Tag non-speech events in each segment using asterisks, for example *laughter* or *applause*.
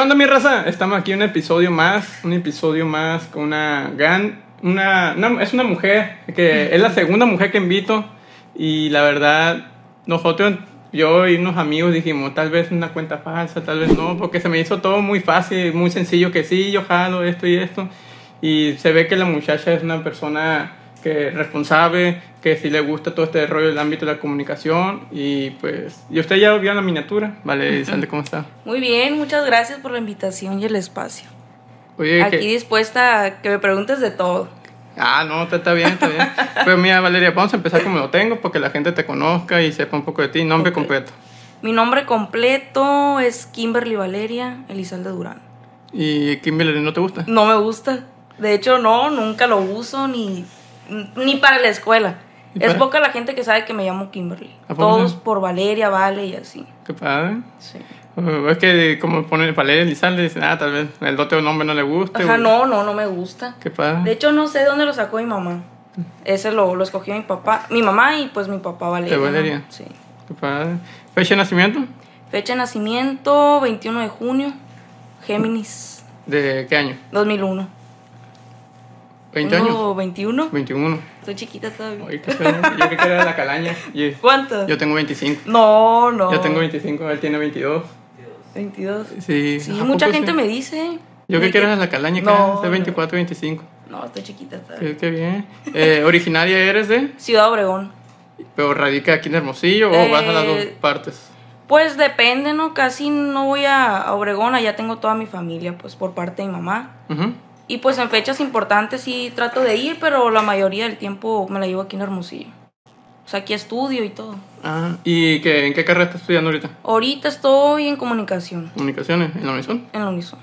onda, mi raza? Estamos aquí un episodio más, un episodio más con una gran, una, una- es una mujer que es la segunda mujer que invito y la verdad nosotros, yo y unos amigos dijimos tal vez una cuenta falsa, tal vez no, porque se me hizo todo muy fácil, muy sencillo que sí, yo jalo esto y esto y se ve que la muchacha es una persona que es responsable, que sí le gusta todo este rollo del ámbito de la comunicación y pues, y usted ya vio la miniatura, vale, *laughs* Sande, ¿cómo está? Muy bien, muchas gracias por la invitación y el espacio. Oye, Aquí que- dispuesta a que me preguntes de todo. Ah, no, está, está bien, está bien. *laughs* Pues mira, Valeria, vamos a empezar como lo tengo, porque la gente te conozca y sepa un poco de ti. Nombre completo. Mi nombre completo es Kimberly Valeria Elizalde Durán. ¿Y Kimberly no te gusta? No me gusta. De hecho, no, nunca lo uso ni, ni para la escuela. ¿Y Es poca la gente que sabe que me llamo Kimberly. ¿A poco Todos no? por Valeria, Vale y así. Qué padre. Sí. Uh, es que como ponen Valeria Elizalde, dicen, ah, tal vez el otro nombre no le guste. Ajá, o- no, no, no me gusta. Qué padre. De hecho, no sé de dónde lo sacó mi mamá. Ese lo, lo escogió mi papá, mi mamá y pues mi papá Valeria. ¿De ¿no? Valeria? Sí. Qué padre. ¿Fecha de nacimiento? Fecha de nacimiento, 21 de junio, Géminis, ¿De qué año? 2001. ¿20 Tengo años? 21. 21. Soy chiquita todavía. Oye, qué. Yo creo que era de la calaña. Y- ¿Cuánto? Yo tengo 25. No, no. Yo tengo 25, él tiene 22. 22. Sí, Sí, ¿a mucha gente sí? me dice. Yo creo que eras de la calaña, No, que de 24, 25. No, estoy chiquita todavía. Qué, qué bien. Eh, *laughs* ¿Originaria eres de? Ciudad Obregón. ¿Pero radica aquí en Hermosillo o vas a las dos Eh, partes? Pues depende, ¿no? Casi no voy a, Obregón, allá tengo toda mi familia, pues por parte de mi mamá. Ujú. Y pues en fechas importantes sí trato de ir, pero la mayoría del tiempo me la llevo aquí en Hermosillo. O sea, aquí estudio y todo. Ah, ¿Y qué, en qué carrera estás estudiando ahorita? Ahorita estoy en comunicación, ¿Comunicaciones? ¿En la Unison? en la Unison.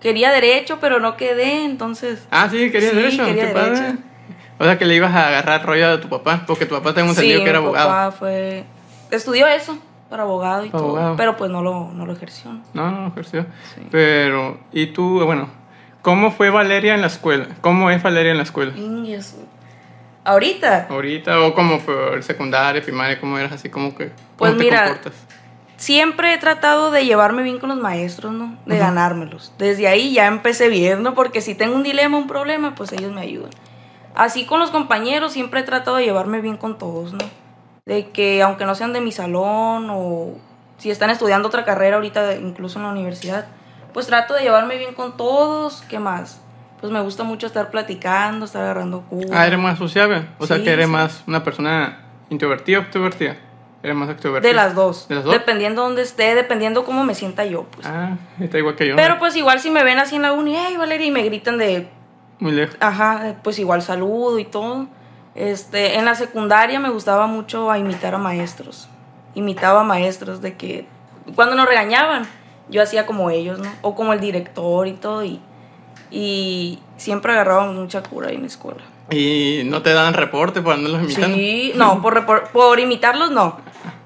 Quería derecho, pero no quedé, entonces... Ah, sí, querías Sí, derecho. quería qué padre. O sea, que le ibas a agarrar rollo de tu papá, porque tu papá tengo entendido sí, que era mi abogado. papá fue... Estudió eso, para abogado y todo. Pero pues no lo, no lo ejerció. ¿no? No, no, ejerció. Sí. Pero, ¿y tú, bueno, cómo fue Valeria en la escuela? ¿Cómo es Valeria en la escuela? Ahorita, Ahorita, o como fue secundaria, primaria, cómo eras así, como que, cómo Pues te mira, comportas? siempre he tratado de llevarme bien con los maestros, ¿no? De ganármelos. Desde ahí ya empecé bien, ¿no? Porque si tengo un dilema, un problema, pues ellos me ayudan. Así con los compañeros siempre he tratado de llevarme bien con todos, ¿no? De que aunque no sean de mi salón o si están estudiando otra carrera ahorita, incluso en la universidad, pues trato de llevarme bien con todos. ¿Qué más? Pues me gusta mucho estar platicando, estar agarrando cura. Ah, eres más sociable. O sea, que eres sí. más una persona introvertida o extrovertida. Eres más extrovertida. De las dos. ¿De las dos? Dependiendo dónde esté, dependiendo cómo me sienta yo, pues. Ah, está igual que yo. Pero pues igual si me ven así en la uni, hey Valeria, y me gritan de, Muy lejos. ajá, pues igual saludo y todo. Este, en la secundaria me gustaba mucho a imitar a maestros. Imitaba a maestros de que cuando nos regañaban, yo hacía como ellos, ¿no? O como el director y todo y, y siempre agarraba mucha cura ahí en la escuela. Y no te dan reporte por andarlos imitando. Sí, no, *laughs* por, repor- por imitarlos no.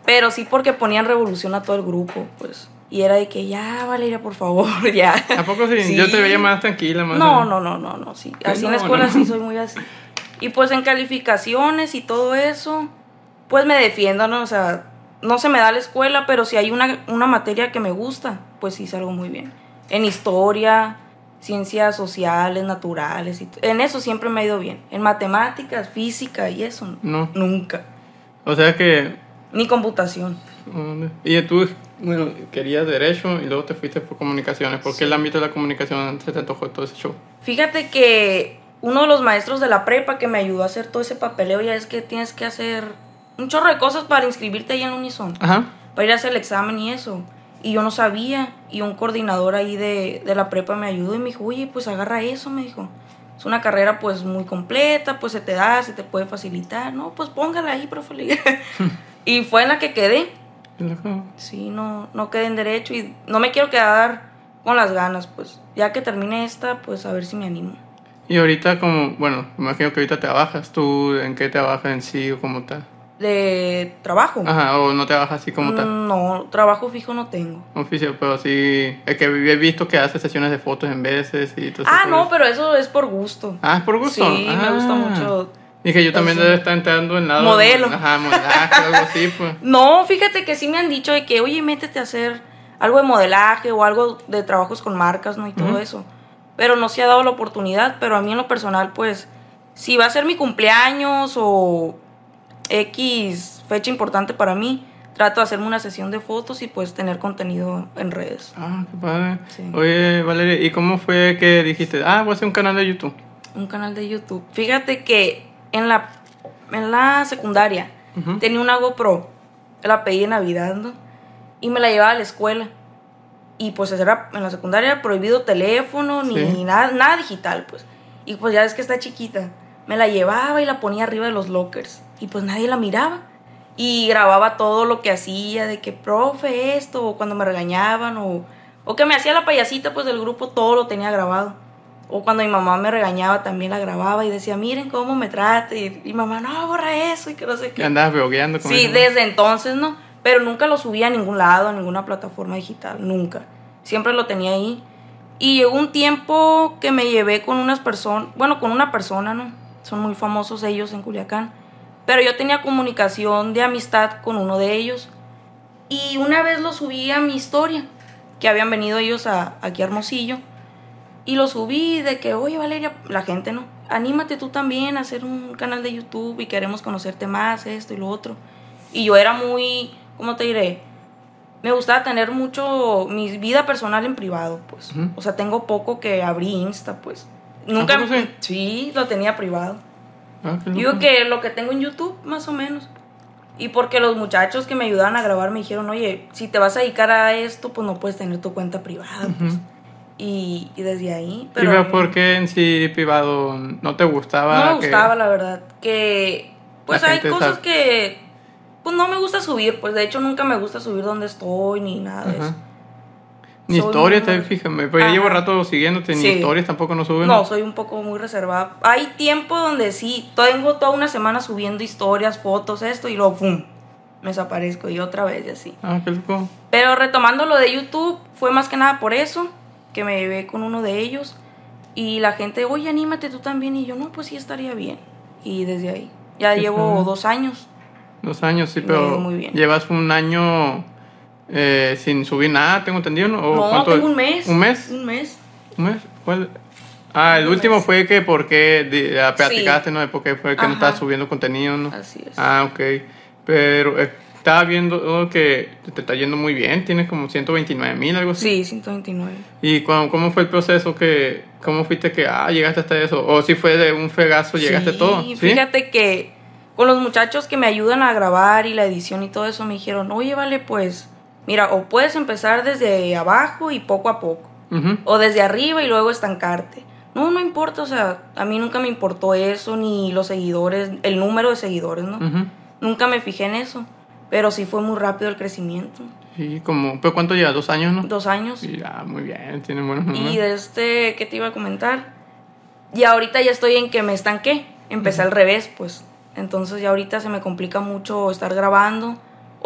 Pero sí porque ponían revolución a todo el grupo, pues. Y era de que ya, Valeria, por favor, *laughs* ya. ¿A poco sí? Sí. Yo te veía más tranquila, más. No, no, no, no, no, sí. Que Así en la no, escuela no. sí soy muy así. Y pues en calificaciones y todo eso, pues me defiendo, ¿no? O sea, no se me da la escuela, pero si hay una, una materia que me gusta, pues sí salgo muy bien. En historia, ciencias sociales, naturales, y en eso siempre me ha ido bien. En matemáticas, física y eso, No. nunca. O sea que. Ni computación. Y tú, bueno, querías derecho y luego te fuiste por comunicaciones. ¿Por qué el ámbito de la comunicación se te antojó todo ese show? Fíjate que uno de los maestros de la prepa que me ayudó a hacer todo ese papeleo ya es que tienes que hacer un chorro de cosas para inscribirte ahí en Unison, Ajá. para ir a hacer el examen y eso. Y yo no sabía, y un coordinador ahí de, de la prepa me ayudó y me dijo, oye, pues agarra eso, me dijo. Es una carrera pues muy completa, pues se te da, se te puede facilitar. No, pues póngala ahí, profe. *laughs* y fue en la que quedé. Sí, no, no quedé en derecho y no me quiero quedar con las ganas, pues ya que termine esta, pues a ver si me animo. Y ahorita como, bueno, me imagino que ahorita trabajas. ¿Tú en qué trabajas en sí o cómo tal? De trabajo. Ajá, o no trabajas así como tal. No, trabajo fijo no tengo. Oficial, pero sí. Es que he visto que hace sesiones de fotos en veces y todo Ah, no, pero eso es por gusto. Ah, es por gusto. Sí, me gusta Ah. mucho. Dije, yo también Entonces, debe estar entrando en lado. modelo. Ajá, modelaje, algo así, *laughs* pues. No, fíjate que sí me han dicho de que, oye, métete a hacer algo de modelaje o algo de trabajos con marcas, ¿no? Y todo Ujú. eso. Pero no se ha dado la oportunidad, pero a mí en lo personal, pues, si va a ser mi cumpleaños o X fecha importante para mí, trato de hacerme una sesión de fotos y pues tener contenido en redes. Ah, qué padre. Sí. Oye, Valeria, ¿y cómo fue que dijiste, ah, voy a hacer un canal de YouTube? Un canal de YouTube. Fíjate que en la, en la secundaria tenía una GoPro. La pedí en Navidad, ¿no? Y me la llevaba a la escuela. Y pues era en la secundaria era prohibido teléfono ni Sí. nada, nada digital, pues. Y pues ya ves que está chiquita. Me la llevaba y la ponía arriba de los lockers. Y pues nadie la miraba. Y grababa todo lo que hacía, de que, profe, esto, o cuando me regañaban, o, o que me hacía la payasita, pues del grupo, todo lo tenía grabado. O cuando mi mamá me regañaba, también la grababa y decía, miren cómo me trata. Y, y mamá, no, borra eso, y que no sé qué. andabas blogueando con Sí, eso? desde entonces, ¿no? Pero nunca lo subía a ningún lado, a ninguna plataforma digital, nunca. Siempre lo tenía ahí. Y llegó un tiempo que me llevé con unas personas, bueno, con una persona, ¿no? Son muy famosos ellos en Culiacán. Pero yo tenía comunicación de amistad con uno de ellos. Y una vez lo subí a mi historia, que habían venido ellos a, aquí a Hermosillo. Y lo subí de que, oye Valeria, la gente, ¿no? Anímate tú también a hacer un canal de YouTube y queremos conocerte más, esto y lo otro. Y yo era muy, ¿cómo te diré? Me gustaba tener mucho mi vida personal en privado, pues. O sea, tengo poco que abrí Insta, pues. Nunca. sí? sí, lo tenía privado. Ah, Digo que lo que tengo en YouTube, más o menos. Y porque los muchachos que me ayudaban a grabar me dijeron, oye, si te vas a dedicar a esto, pues no puedes tener tu cuenta privada. pues. Y, y desde ahí. Pero, Pero ¿por qué en sí privado no te gustaba? no me que- gustaba, la verdad. Que, pues La hay cosas sabe- que, pues no me gusta subir. Pues de hecho nunca me gusta subir donde estoy ni nada de eso. Ni historias, muy- te fíjame. Pero yo Ajá. llevo rato siguiéndote, ni Sí. historias tampoco no suben. No, soy un poco muy reservada. Hay tiempo donde sí, tengo toda una semana subiendo historias, fotos, esto, y luego, ¡pum! Me desaparezco y otra vez y así. Ah, qué loco. Pero retomando lo de YouTube, fue más que nada por eso, que me llevé con uno de ellos. Y la gente, oye, anímate tú también. Y yo, no, pues sí estaría bien. Y desde ahí. Ya llevo padre. dos años. Dos años, sí, pero muy bien. llevas un año eh, sin subir nada, tengo entendido, ¿no? ¿O no, cuánto tengo un mes. ¿Un mes? Un mes. ¿Un mes? ¿Cuál? Ah, el Un último mes. fue que porque platicaste, Sí. ¿no? De por qué fue que no Ajá. estabas subiendo contenido, ¿no? Así es. Ah, ok. Pero eh, estaba viendo que te está yendo muy bien, tienes como 129 mil, algo así. Sí, 129. ¿Y cómo, cómo fue el proceso que, cómo fuiste que, ah, llegaste hasta eso? ¿O si fue de un fregazo, llegaste Sí, todo? ¿Sí? Fíjate que con los muchachos que me ayudan a grabar y la edición y todo eso me dijeron, oye, vale, pues, mira, o puedes empezar desde abajo y poco a poco, o desde arriba y luego estancarte. No, no importa, o sea, a mí nunca me importó eso, ni los seguidores, el número de seguidores, ¿no? Nunca me fijé en eso, pero sí fue muy rápido el crecimiento. Y como, ¿pero cuánto lleva? ¿Dos años, no? Dos años. Sí, ah, muy bien, tiene buenos números. Y de este, ¿qué te iba a comentar? Y ahorita ya estoy en que me estanqué. Empecé al revés, pues. Entonces ya ahorita se me complica mucho estar grabando.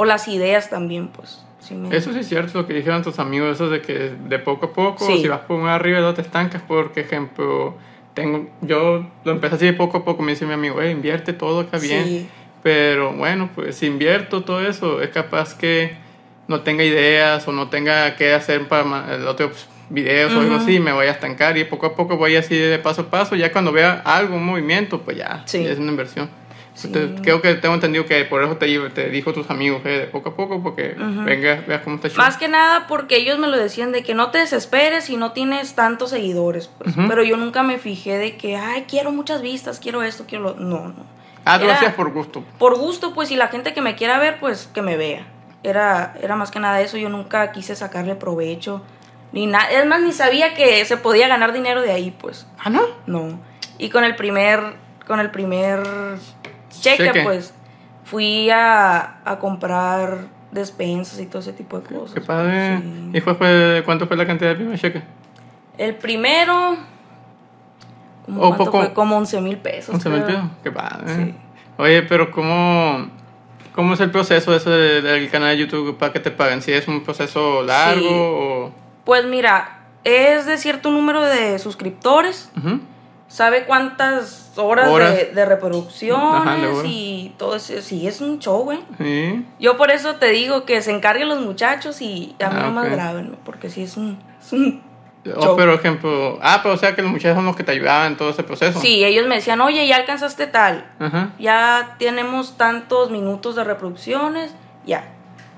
O las ideas también, pues. Sí me- Eso sí es cierto, lo que dijeron tus amigos, eso de que de poco a poco, Sí. si vas por un arriba no te estancas, porque ejemplo, tengo, yo lo empecé así de poco a poco, me dice mi amigo, eh, invierte todo acá bien, Sí. pero bueno, pues si invierto todo eso, es capaz que no tenga ideas o no tenga qué hacer para el otro pues, videos o algo así, me voy a estancar y poco a poco voy así de paso a paso, ya cuando vea algo, un movimiento, pues ya, Sí. ya es una inversión. Sí. Te- creo que tengo entendido que por eso te, te dijo tus amigos, eh, de poco a poco, porque venga, veas cómo está chido. Más que nada porque ellos me lo decían de que no te desesperes si no tienes tantos seguidores, pues. Pero yo nunca me fijé de que, ay, quiero muchas vistas, quiero esto, quiero lo... No, no. Ah, tú lo hacías por gusto. por gusto, pues, y la gente que me quiera ver, pues, que me vea. Era, era más que nada eso, yo nunca quise sacarle provecho, ni nada, es más, ni sabía que se podía ganar dinero de ahí, pues, Ah, ¿no? no. Y con el primer, con el primer cheque, Cheque. pues, fui a, a comprar despensas y todo ese tipo de cosas. Qué padre. Sí. ¿Y fue, cuánto fue la cantidad de primer cheque? El primero, como, O ¿cuánto poco- fue? como 11 mil pesos. 11 mil pesos. Qué padre. Sí. Oye, pero ¿cómo, ¿cómo es el proceso de- del canal de YouTube para que te paguen? ¿Si es un proceso largo Sí. o...? Pues mira, es de cierto número de suscriptores. Ujú. Sabe cuántas horas, Horas. De, de reproducciones Ajá, de horas. y todo eso. Sí, es un show, güey. Sí. Yo por eso te digo que se encarguen los muchachos y a mí Ah, no me ok. graben, porque sí es un... es un- O, Show. pero ejemplo, ah, pero o sea que los muchachos son los que te ayudaban en todo ese proceso. Sí, ellos me decían, oye, ya alcanzaste tal, Ajá. ya tenemos tantos minutos de reproducciones, ya.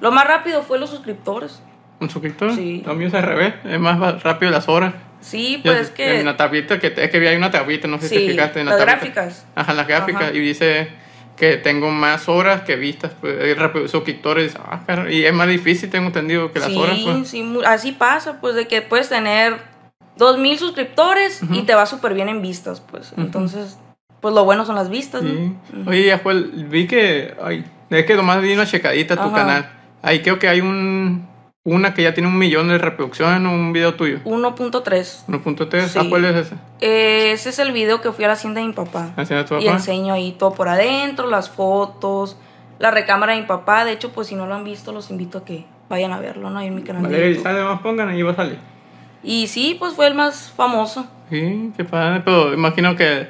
Lo más rápido fue los suscriptores. ¿Un suscriptor? Sí. Lo mío es al revés, es más rápido las horas. Sí, Yo- pues es que... En la tablita, que, es que vi ahí una tablita, no sé si te Sí, fijaste en la las tablita. gráficas. Ajá, las gráficas. Ajá. Y dice que tengo más horas que vistas. Pues, hay suscriptores. Ah, y es más difícil, tengo entendido, que las sí, horas. Pues. sí, así pasa, pues de que puedes tener dos mil suscriptores y te va súper bien en vistas, pues. Entonces, pues lo bueno son las vistas, ¿no? Sí. Oye, el- vi que, ay, es que nomás vi una checadita a tu canal. Ahí creo que hay un, una que ya tiene un millón de reproducciones, un video tuyo. 1.3. 1.3, Sí. ¿ah, cuál es ese? Eh, ese es el video que fui a la hacienda de mi papá. ¿Haciendo tu Y enseño ahí todo por adentro, las fotos, la recámara de mi papá. De hecho, pues si no lo han visto, los invito a que vayan a verlo, ¿no? Ahí en mi canal Valeria YouTube. Elizalde, más pongan, ahí va a salir. Y sí, pues fue el más famoso. Sí, qué padre, pero imagino que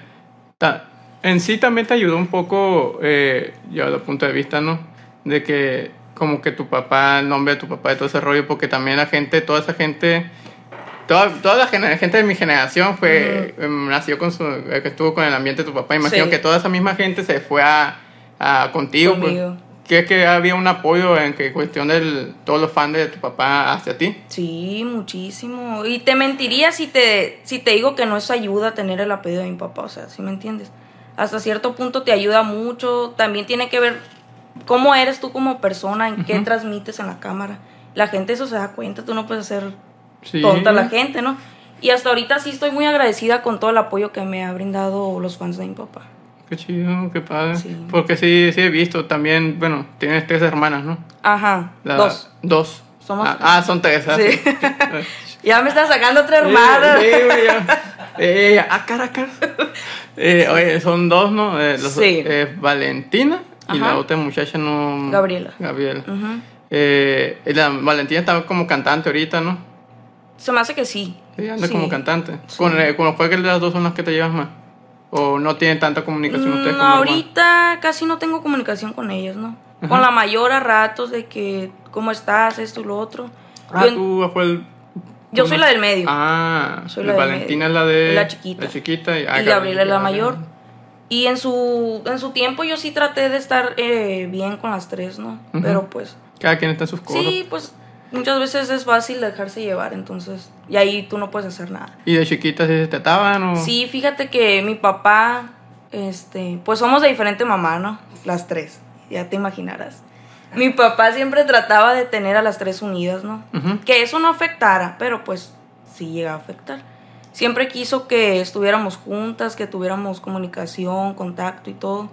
ta- en sí también te ayudó un poco, eh, yo desde el punto de vista, ¿no? De que como que tu papá, el nombre de tu papá y todo ese rollo, porque también la gente, toda esa gente, toda, toda la gener- gente de mi generación fue, em, nació con su, eh, que estuvo con el ambiente de tu papá, imagino Sí. que toda esa misma gente se fue a, a contigo, pues. Conmigo. que que había un apoyo en que cuestión de todos los fans de tu papá hacia ti. Sí, muchísimo. Y te mentiría si te, si te digo que no es ayuda tener el apellido de mi papá, o sea, ¿sí me entiendes? Hasta cierto punto te ayuda mucho. También tiene que ver cómo eres tú como persona, en qué transmites en la cámara. La gente eso se da cuenta, tú no puedes hacer Sí. tonta a la gente, ¿no? Y hasta ahorita sí estoy muy agradecida con todo el apoyo que me ha brindado los fans de mi papá. Qué chido, qué padre. Sí. Porque sí, sí he visto también, bueno, tienes tres hermanas, ¿no? Ajá, La- dos. Dos. Somos- Ah, ah, son tres. ah, Sí. *laughs* Ya me está sacando otra hermana. sí, güey, ya. Eh, ah, Caracas. *laughs* Eh, oye, son dos, ¿no? Eh, los- Sí. eh, Valentina y Ajá. la otra muchacha no. Gabriela. Gabriela. Ujú. Eh, y la Valentina está como cantante ahorita, ¿no? Se me hace que sí. Sí, anda Sí. como cantante. Sí. Con, eh, con los cuales de las dos son las que te llevas más. O no tienen tanta comunicación ustedes Mm, como hermanos? ahorita casi no tengo comunicación con ellas, ¿no? Con la mayor a ratos de que, ¿cómo estás? Esto y lo otro. Ah, yo, tú fue el. yo soy no- la del medio. Ah, Soy la Valentina es la de. La chiquita. La chiquita y, ah, y Gabriela es la mayor. Y en su, en su tiempo yo sí traté de estar eh, bien con las tres, ¿no? Pero pues, Cada quien está en sus cosas. sí, pues muchas veces es fácil dejarse llevar, entonces, y ahí tú no puedes hacer nada. ¿Y de chiquitas se trataban o.? Sí, fíjate que mi papá, este, pues somos de diferente mamá, ¿no? Las tres, ya te imaginarás. Mi papá siempre trataba de tener a las tres unidas, ¿no? Que eso no afectara, pero pues sí llega a afectar. Siempre quiso que estuviéramos juntas, que tuviéramos comunicación, contacto y todo.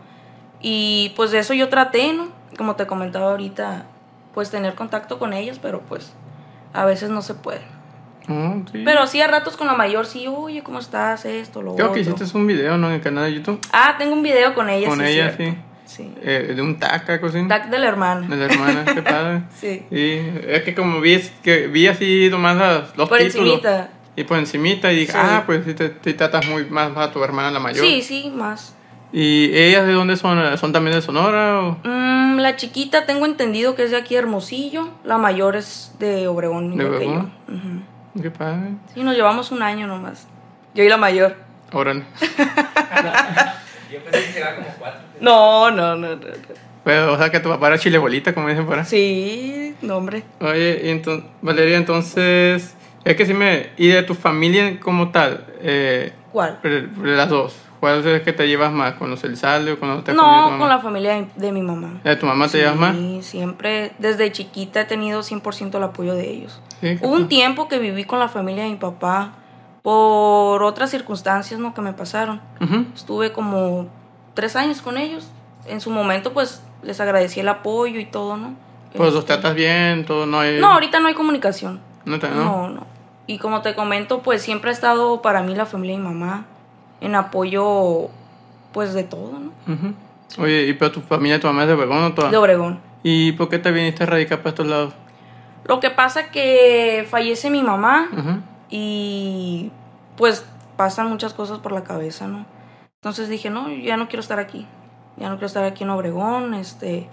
Y pues de eso yo traté, ¿no? Como te comentaba ahorita, pues tener contacto con ellas, pero pues a veces no se puede. Sí. Pero sí a ratos con la mayor, sí, oye, ¿cómo estás? Esto, lo Creo otro. que hiciste un video, ¿no? En el canal de YouTube. Ah, tengo un video con ella. Con sí, ella, cierto. sí. Sí. Eh, de un taca, cocina. Tac de la hermana. De la hermana, qué padre. *laughs* Sí. Sí, es que como vi, que vi así nomás los Por títulos. encimita. Y por encimita y dije, Sí. ah, pues sí te, te tratas muy más a tu hermana la mayor. Sí, sí, más. ¿Y ellas de dónde son? ¿Son también de Sonora o...? Mm, la chiquita tengo entendido que es de aquí Hermosillo. La mayor es de Obregón. ¿De igual que yo. Obregón? Ujú. Qué padre. Sí, nos llevamos un año nomás. Yo y la mayor. Órale. Yo pensé que se iba como cuatro. No, no, no. no, no. Pero, o sea, que tu papá era chile bolita, como dicen por ahí. Sí, no, hombre. Oye, y enton- Valeria, entonces, es que sí me... ¿Y de tu familia como tal? Eh, ¿Cuál? las dos. ¿Cuál es que te llevas más? ¿Con los Elizalde o con los No, con la familia de, mi mamá. ¿De tu mamá te llevas más? Sí, siempre, desde chiquita he tenido 100% el apoyo de ellos. Sí, Hubo un tiempo que viví con la familia de mi papá por otras circunstancias ¿no? que me pasaron. Estuve como tres años con ellos. En su momento, pues, les agradecí el apoyo y todo, ¿no? Pues los Este, tratas bien, todo, no hay... No, ahorita no hay comunicación. No, te- no. No, no. Y como te comento, pues siempre ha estado para mí la familia mi mamá en apoyo, pues, de todo, ¿no? Oye, ¿y pero tu familia, tu mamá es de Obregón o toda? De Obregón. ¿Y por qué te viniste a radicar para estos lados? Lo que pasa que fallece mi mamá y pues pasan muchas cosas por la cabeza, ¿no? Entonces dije, no, ya no quiero estar aquí. Ya no quiero estar aquí en Obregón, este...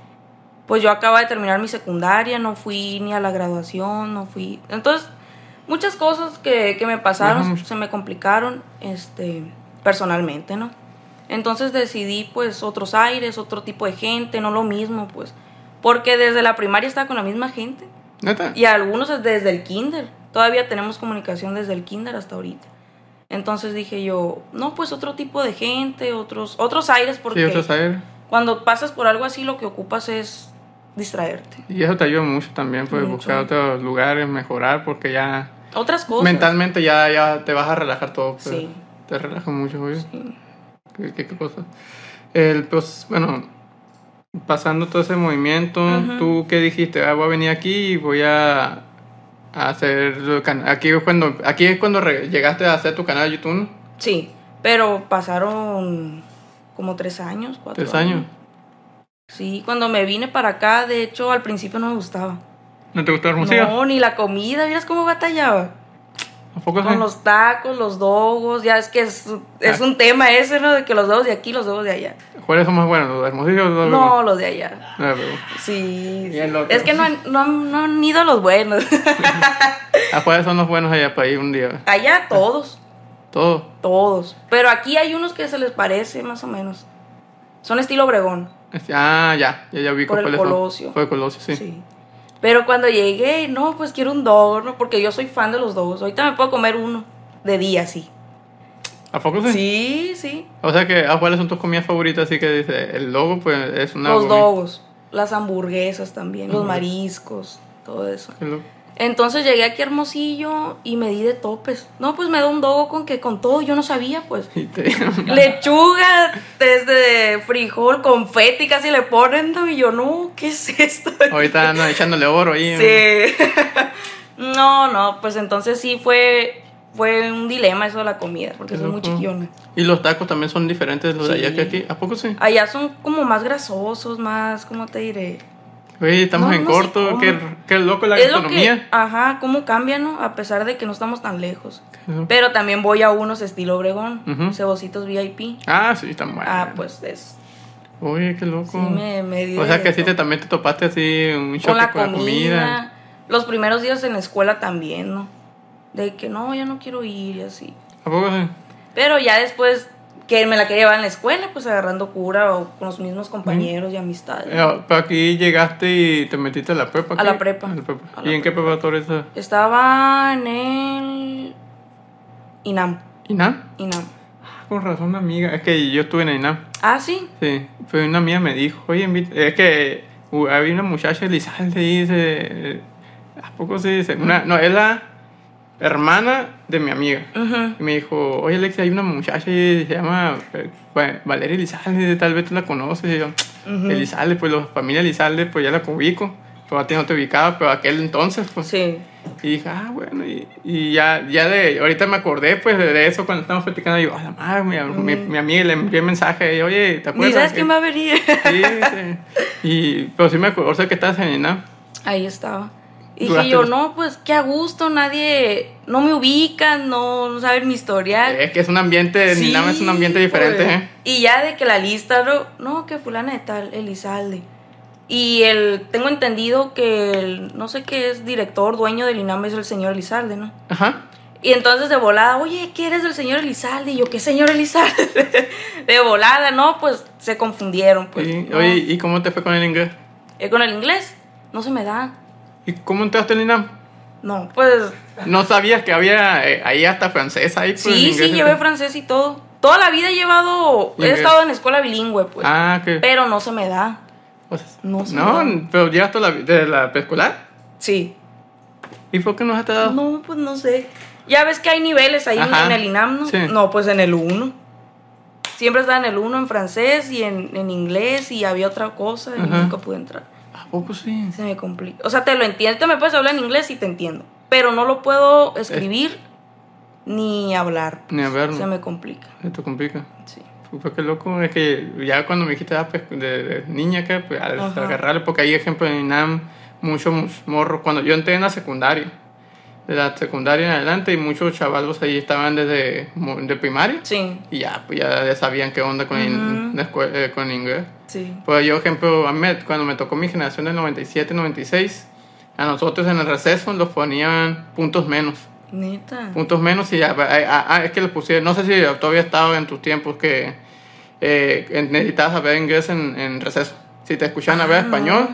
Pues yo acababa de terminar mi secundaria, no fui ni a la graduación, no fui... Entonces, muchas cosas que, que me pasaron, Ajá. se me complicaron, este, personalmente, ¿no? Entonces decidí, pues, otros aires, otro tipo de gente, no lo mismo, pues. Porque desde la primaria estaba con la misma gente. ¿Neta? Y algunos desde el kinder. Todavía tenemos comunicación desde el kinder hasta ahorita. Entonces dije yo, no, pues otro tipo de gente, otros, otros aires, porque Sí, otros aires. cuando pasas por algo así lo que ocupas es distraerte. Y eso te ayuda mucho también, pues Mucho. buscar otros lugares, mejorar, porque ya Otras cosas. mentalmente ya, ya te vas a relajar todo. pues. Sí. Te relaja mucho, oye. Sí. ¿Qué, qué, qué cosa? El, pues, bueno, pasando todo ese movimiento. ¿tú qué dijiste? Ah, voy a venir aquí y voy a, hacer... Aquí es cuando, aquí es cuando llegaste a hacer tu canal de YouTube. Sí, pero pasaron como tres años, cuatro Tres años. Sí, cuando me vine para acá, de hecho, al principio no me gustaba. ¿No te gustó Hermosillo? No, ni la comida, ¿miras cómo batallaba? ¿A poco sí? Con los tacos, los dogos, ya es que es, es Ah. un tema ese, ¿no? De que los dogos de aquí, los dogos de allá. ¿Cuáles son más buenos? ¿Los de Hermosillo o los de No, los de allá. Ah, pero- Sí. Es que no han, no, han- no han ido los buenos. *laughs* ¿A cuáles son los buenos allá para ir un día? allá todos, Todos. todos. Pero aquí hay unos que se les parece, más o menos. Son estilo Obregón. Este, Ah, ya, ya, ya vi Por el. Colosio. Por el Colosio, sí. Sí. Pero cuando llegué, no, pues quiero un dogo, ¿no? Porque yo soy fan de los dogos. Ahorita me puedo comer uno de día, sí. ¿A poco sí? Sí, sí. O sea que, ¿a cuáles son tus comidas favoritas? Así que dice, el logo, pues es una. los dogos, las hamburguesas también, los mariscos, todo eso. Entonces llegué aquí a Hermosillo y me di de topes. No, pues me da un dogo con que con todo, yo no sabía, pues. *laughs* Lechuga, desde frijol, confeti casi le ponen, ¿no? y yo, no, ¿qué es esto? *laughs* Ahorita andan echándole oro ahí. Sí. *laughs* no, no, pues entonces sí fue, fue un dilema eso de la comida, porque soy muy loco. chiquiona. Y los tacos también son diferentes de los de allá que aquí. ¿A poco sí? Allá son como más grasosos, más, ¿cómo te diré? Oye, estamos No, en no corto. Qué, qué loco la es lo que, gastronomía. ajá, cómo cambia, ¿no? A pesar de que no estamos tan lejos. Pero también voy a unos estilo Obregón, Ujú. cebocitos VIP. Ah, sí, están buenos. Ah, pues es. Oye, qué loco. Sí, me, me di o sea que sí todo. te, también te topaste así un choque con la con la comida, comida. Los primeros días en la escuela también, ¿no? De que no, ya no quiero ir y así. ¿A poco sí? Pero ya después que me la quería llevar en la escuela, pues agarrando cura o con los mismos compañeros y amistades. Eh, Pero aquí llegaste y te metiste a la prepa. A la prepa. A la prepa. A la ¿Y en qué preparatoria estás? Estaba en el INAM. ¿INAM? INAM. Ah, Con razón, una amiga. Es que yo estuve en el INAM. Ah, sí. Sí, pero una amiga me dijo, oye, es que uh, había una muchacha Elizalde y dice, ¿a poco se dice? Una, no, es la hermana de mi amiga. Ujú. Y me dijo, oye Alexia, hay una muchacha y se llama eh, Va- Valeria Elizalde, tal vez tú la conoces. Y yo, Ujú. Elizalde, pues la familia Elizalde, pues ya la ubico. Pero a ti no te ubicaba, pero aquel entonces, pues. Sí. Y dije, ah, bueno, y, y ya, ya de, ahorita me acordé, pues, de, eso cuando estábamos platicando. Y yo, a la madre, mi, mi, mi amiga le envié mensaje, y, oye, ¿te acuerdas? sabes que- a venir. Sí, sí. Y, pero sí me acuerdo, o sea, que estás en. Ahí estaba. Y dije yo, los- no, pues qué a gusto, nadie, no me ubican, no, no saben mi historial. Es que es un ambiente, Sí, es un ambiente diferente, pues. ¿eh? Y ya de que la lista, no, no, que fulana de tal, Elizalde. Y el, tengo entendido que el, no sé qué es, director, dueño del INAM es el señor Elizalde, ¿no? Ajá. Y entonces de volada, oye, ¿qué eres del señor Elizalde? Y yo, ¿qué señor Elizalde? *laughs* de volada, no, pues se confundieron, pues. Y- ¿no? Oye, ¿y cómo te fue con el inglés? Eh, con el inglés, no se me da. ¿Y cómo entraste al INAM? No, pues No sabías que había eh, ahí hasta francés ahí. pues, sí, sí, llevé francés y todo. Toda la vida he llevado, he estado en escuela bilingüe, pues. Ah, que. Pero no se me da. o sea, no sé. no, pero llegaste la, de la preescolar. Sí. ¿Y por qué no has dado? No, pues no sé. Ya ves que hay niveles ahí en, Ajá. en el INAM, ¿no? Sí. No, pues en el 1. Siempre estaba en el 1 en francés y en, en inglés y había otra cosa y Ajá. nunca pude entrar. ¿A poco sí? Se me complica. O sea, te lo entiendo. Te me puedes hablar en inglés y te entiendo. Pero no lo puedo escribir ni hablar. Ni a verlo. Se me complica. Se te complica. Sí. Pues qué loco, es que ya cuando me dijiste ah, pues, de, de niña acá, pues al agarrarle, porque hay ejemplo en INAM, muchos morros, cuando yo entré en la secundaria, de la secundaria en adelante y muchos chavalos ahí estaban desde de primaria Sí, y ya, pues ya, ya sabían qué onda con, escue- eh, con inglés. Sí. Pues yo, ejemplo, a mí cuando me tocó mi generación del 97, 96, a nosotros en el receso nos ponían puntos menos. Neta. Puntos menos y ya, ah, ah, ah, es que les pusieron, no sé si todavía estaba en tus tiempos que eh, necesitabas saber inglés en, en receso. Si te escuchaban Ah, hablar no. español,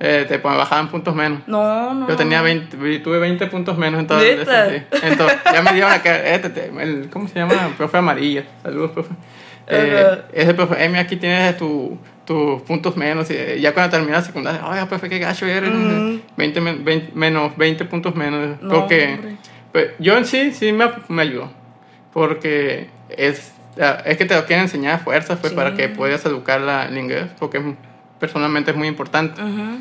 eh, te bajaban puntos menos. No, no. Yo tenía 20, tuve 20 puntos menos en todo el- ¿Neta? sí. Entonces, ya me dieron acá, este, te- el, ¿cómo se llama? Profe Amarilla. Saludos, profe. Eh, ese profe, Emi, aquí tienes tu- tus puntos menos. Y eh, ya cuando terminas la secundaria, oiga, profe, qué gacho eres. Ujú. 20, men- 20 menos 20 puntos menos. No, porque pues, yo en sí, sí me, me ayudó. Porque es, ah, es que te lo quieren enseñar a fuerzas pues, Sí. para que puedas educar la, el inglés. Porque personalmente es muy importante. Ujú.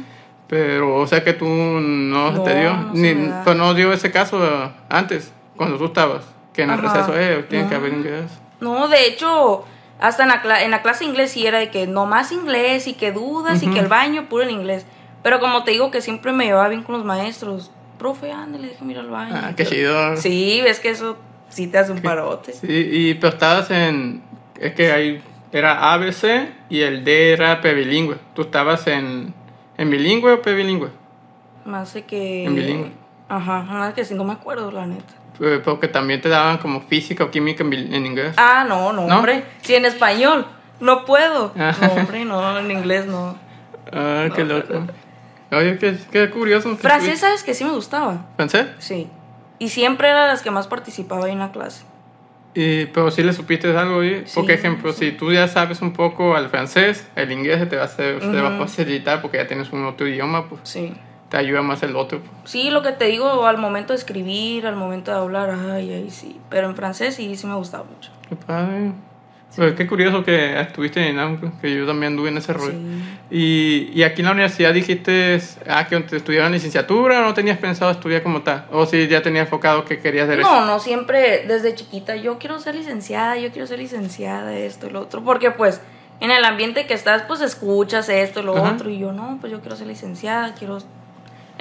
Pero, o sea que tú no, se te No, dio, no ni, pues no dio ese caso antes, cuando tú estabas, que en el Ajá. receso, eh, tiene que No. haber inglés. No, de hecho, hasta en la, en la clase de inglés sí era de que no más inglés y que dudas y que el baño puro en inglés. Pero como te digo que siempre me llevaba bien con los maestros. Profe, ándale, déjame ir al baño. Ah, qué chido. Sí, ves que eso sí te hace un parote. Sí, y pero estabas en, es que ahí era ABC y el D era P bilingüe. ¿Tú estabas en, en bilingüe o P bilingüe? Más que... En bilingüe. Ajá, más que sí, no me acuerdo, la neta. Eh, Porque también te daban como física o química en, inglés. Ah, no, no, ¿No? hombre. Sí, en español. No puedo. *laughs* Ah. No, hombre, no, en inglés no. Ah, qué loco. Oye, qué, qué curioso. Francés, ¿sabes que sí me gustaba? ¿Francés? Sí. Y siempre era de las que más participaba en la clase. Y, pero si le supiste algo ahí, Sí, porque ejemplo, sí. si tú ya sabes un poco al francés, el inglés se te va a, hacer, se te va a facilitar porque ya tienes un otro idioma, pues Sí. Te ayuda más el otro. Sí, lo que te digo, al momento de escribir, al momento de hablar, ay, ay, sí. Pero en francés sí, sí me gustaba mucho. Qué padre. Pues qué curioso que estuviste en pues, que yo también anduve en ese rollo. Sí. Y, y aquí en la universidad dijiste ah, que te estudiaran licenciatura o no tenías pensado estudiar como tal, o si ya tenías enfocado que querías hacer eso. No, no, siempre desde chiquita, yo quiero ser licenciada, yo quiero ser licenciada, esto y lo otro. Porque pues en el ambiente que estás, pues escuchas esto y lo Ajá. otro. Y yo, no, pues yo quiero ser licenciada, quiero...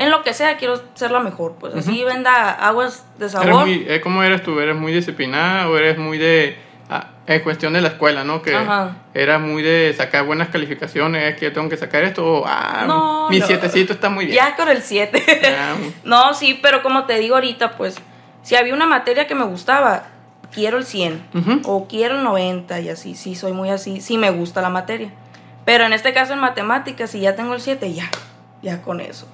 En lo que sea, quiero ser la mejor. Pues así venda aguas de Eres sabor. muy, eh, ¿Cómo eres tú? ¿Eres muy disciplinada o eres muy de... ah, en cuestión de la escuela, ¿no? Que Ajá. era muy de sacar buenas calificaciones, que yo tengo que sacar esto, o, ah, No, mi no. sietecito está muy bien. Ya con el 7. Ah, *laughs* no, sí, pero como te digo ahorita, pues, si había una materia que me gustaba, quiero el 100 Ujú. o quiero el 90 y así, sí, soy muy así, sí me gusta la materia. Pero en este caso en matemáticas, si ya tengo el 7, ya, ya con eso.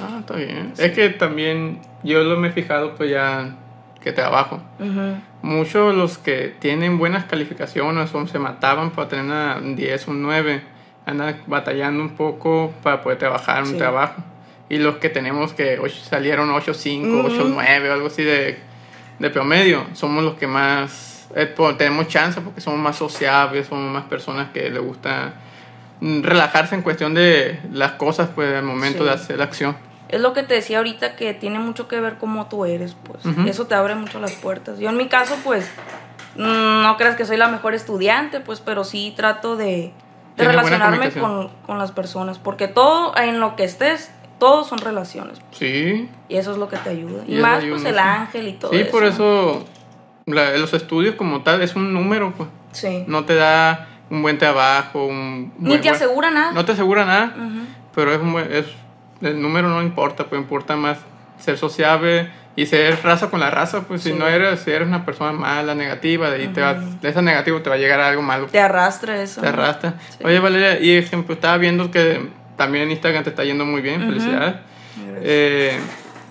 Ah, está bien. Es que también yo lo me he fijado, pues ya que trabajo. Ujú. Muchos los que tienen buenas calificaciones o se mataban para tener una, un 10, un 9, andan batallando un poco para poder trabajar un Sí. trabajo. Y los que tenemos que ocho- salieron 8.5, Ujú. 8.9 o algo así de, de promedio, somos los que más eh, tenemos chance porque somos más sociables, somos más personas que les gusta relajarse en cuestión de las cosas pues al momento Sí. de hacer la acción. Es lo que te decía ahorita que tiene mucho que ver cómo tú eres, pues. Eso te abre mucho las puertas. Yo en mi caso, pues, mm, no creas que soy la mejor estudiante, pues, pero sí trato de, relacionarme con, con las personas. Porque todo, en lo que estés, todos son relaciones. Sí, Y eso es lo que te ayuda. Y, más, ayuda pues, el ángel y todo sí, eso. por eso la- los estudios como tal es un número, pues. Sí. no te da un buen trabajo, un Ni buen- te asegura nada. No te asegura nada, pero es, un buen- es el número no importa, pues importa más ser sociable y ser raza con la raza, pues si no eres, si eres una persona mala, negativa, de ahí te va, de esa negativo te va a llegar algo malo, Te arrastra eso. te arrastra. Oye Valeria, y ejemplo, estaba viendo que también en Instagram te está yendo muy bien, felicidades. Gracias. Eh,